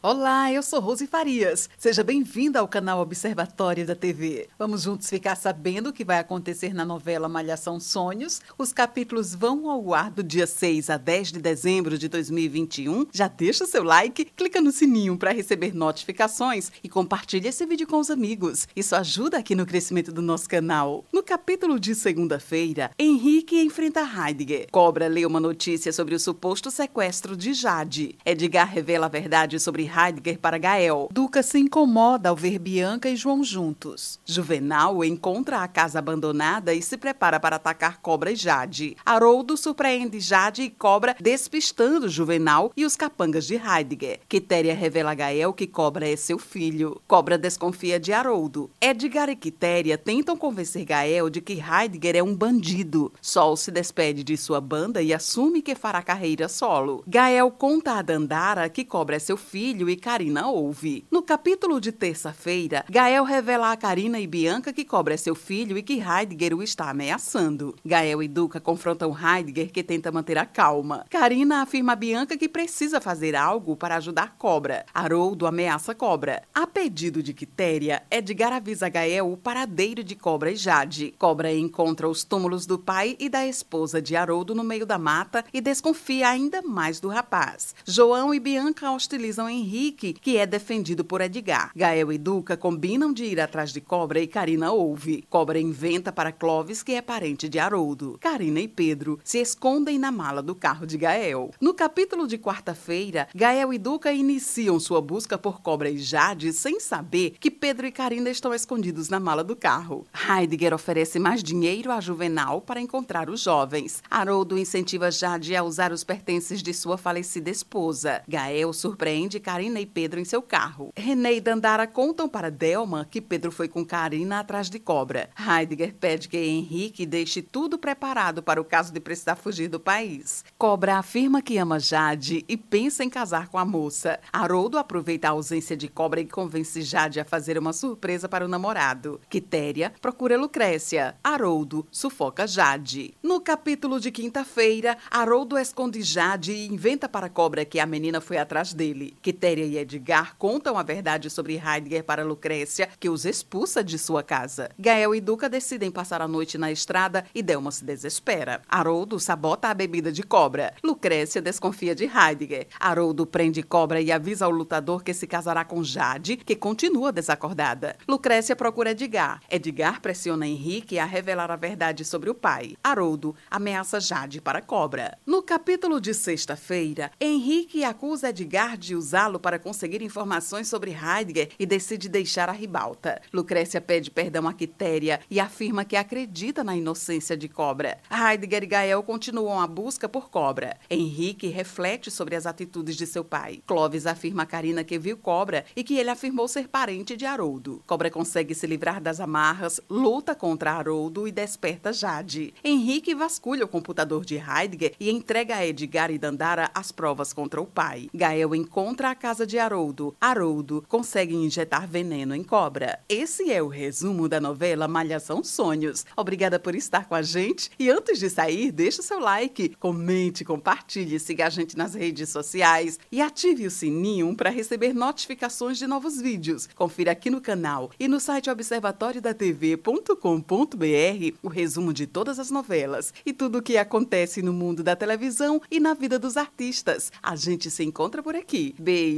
Olá, eu sou Rose Farias. Seja bem-vinda ao canal Observatório da TV. Vamos juntos ficar sabendo o que vai acontecer na novela Malhação Sonhos. Os capítulos vão ao ar do dia 6 a 10 de dezembro de 2021. Já deixa o seu like, clica no sininho para receber notificações e compartilha esse vídeo com os amigos. Isso ajuda aqui no crescimento do nosso canal. No capítulo de segunda-feira, Henrique enfrenta Heidegger. Cobra lê uma notícia sobre o suposto sequestro de Jade. Edgar revela a verdade sobre Heidegger para Gael. Duca se incomoda ao ver Bianca e João juntos. Juvenal encontra a casa abandonada e se prepara para atacar Cobra e Jade. Haroldo surpreende Jade e Cobra despistando Juvenal e os capangas de Heidegger. Quitéria revela a Gael que Cobra é seu filho. Cobra desconfia de Haroldo. Edgar e Quitéria tentam convencer Gael de que Heidegger é um bandido. Sol se despede de sua banda e assume que fará carreira solo. Gael conta a Dandara que Cobra é seu filho filho e Karina ouve. No capítulo de terça-feira, Gael revela a Karina e Bianca que Cobra é seu filho e que Heidegger o está ameaçando. Gael e Duca confrontam Heidegger que tenta manter a calma. Karina afirma a Bianca que precisa fazer algo para ajudar Cobra. Haroldo ameaça Cobra. A pedido de Quitéria, Edgar avisa Gael o paradeiro de Cobra e Jade. Cobra encontra os túmulos do pai e da esposa de Haroldo no meio da mata e desconfia ainda mais do rapaz. João e Bianca hostilizam Henrique Henrique, que é defendido por Edgar. Gael e Duca combinam de ir atrás de Cobra e Karina ouve. Cobra inventa para Clovis que é parente de Haroldo. Karina e Pedro se escondem na mala do carro de Gael. No capítulo de quarta-feira, Gael e Duca iniciam sua busca por Cobra e Jade sem saber que Pedro e Karina estão escondidos na mala do carro. Heidegger oferece mais dinheiro a Juvenal para encontrar os jovens. Haroldo incentiva Jade a usar os pertences de sua falecida esposa. Gael surpreende Karina Karina e Pedro em seu carro. René e Dandara contam para Delma que Pedro foi com Karina atrás de Cobra. Heidegger pede que Henrique deixe tudo preparado para o caso de precisar fugir do país. Cobra afirma que ama Jade e pensa em casar com a moça. Haroldo aproveita a ausência de Cobra e convence Jade a fazer uma surpresa para o namorado. Quitéria procura Lucrécia. Haroldo sufoca Jade. No capítulo de quinta-feira, Haroldo esconde Jade e inventa para Cobra que a menina foi atrás dele. Quitéria Quitéria e Edgar contam a verdade sobre Heidegger para Lucrécia, que os expulsa de sua casa. Gael e Duca decidem passar a noite na estrada e Delma se desespera. Haroldo sabota a bebida de cobra. Lucrécia desconfia de Heidegger. Haroldo prende cobra e avisa ao lutador que se casará com Jade, que continua desacordada. Lucrécia procura Edgar. Edgar pressiona Henrique a revelar a verdade sobre o pai. Haroldo ameaça Jade para cobra. No capítulo de sexta-feira, Henrique acusa Edgar de usá-lo para conseguir informações sobre Heidegger e decide deixar a ribalta. Lucrécia pede perdão a Quitéria e afirma que acredita na inocência de Cobra. Heidegger e Gael continuam a busca por Cobra. Henrique reflete sobre as atitudes de seu pai. Clovis afirma a Karina que viu Cobra e que ele afirmou ser parente de Haroldo. Cobra consegue se livrar das amarras, luta contra Haroldo e desperta Jade. Henrique vasculha o computador de Heidegger e entrega a Edgar e Dandara as provas contra o pai. Gael encontra a casa de Haroldo, Haroldo consegue injetar veneno em cobra. Esse é o resumo da novela Malhação Sonhos. Obrigada por estar com a gente e antes de sair, deixe o seu like, comente, compartilhe, siga a gente nas redes sociais e ative o sininho para receber notificações de novos vídeos. Confira aqui no canal e no site observatoriodatv.com.br o resumo de todas as novelas e tudo o que acontece no mundo da televisão e na vida dos artistas. A gente se encontra por aqui. Beijo!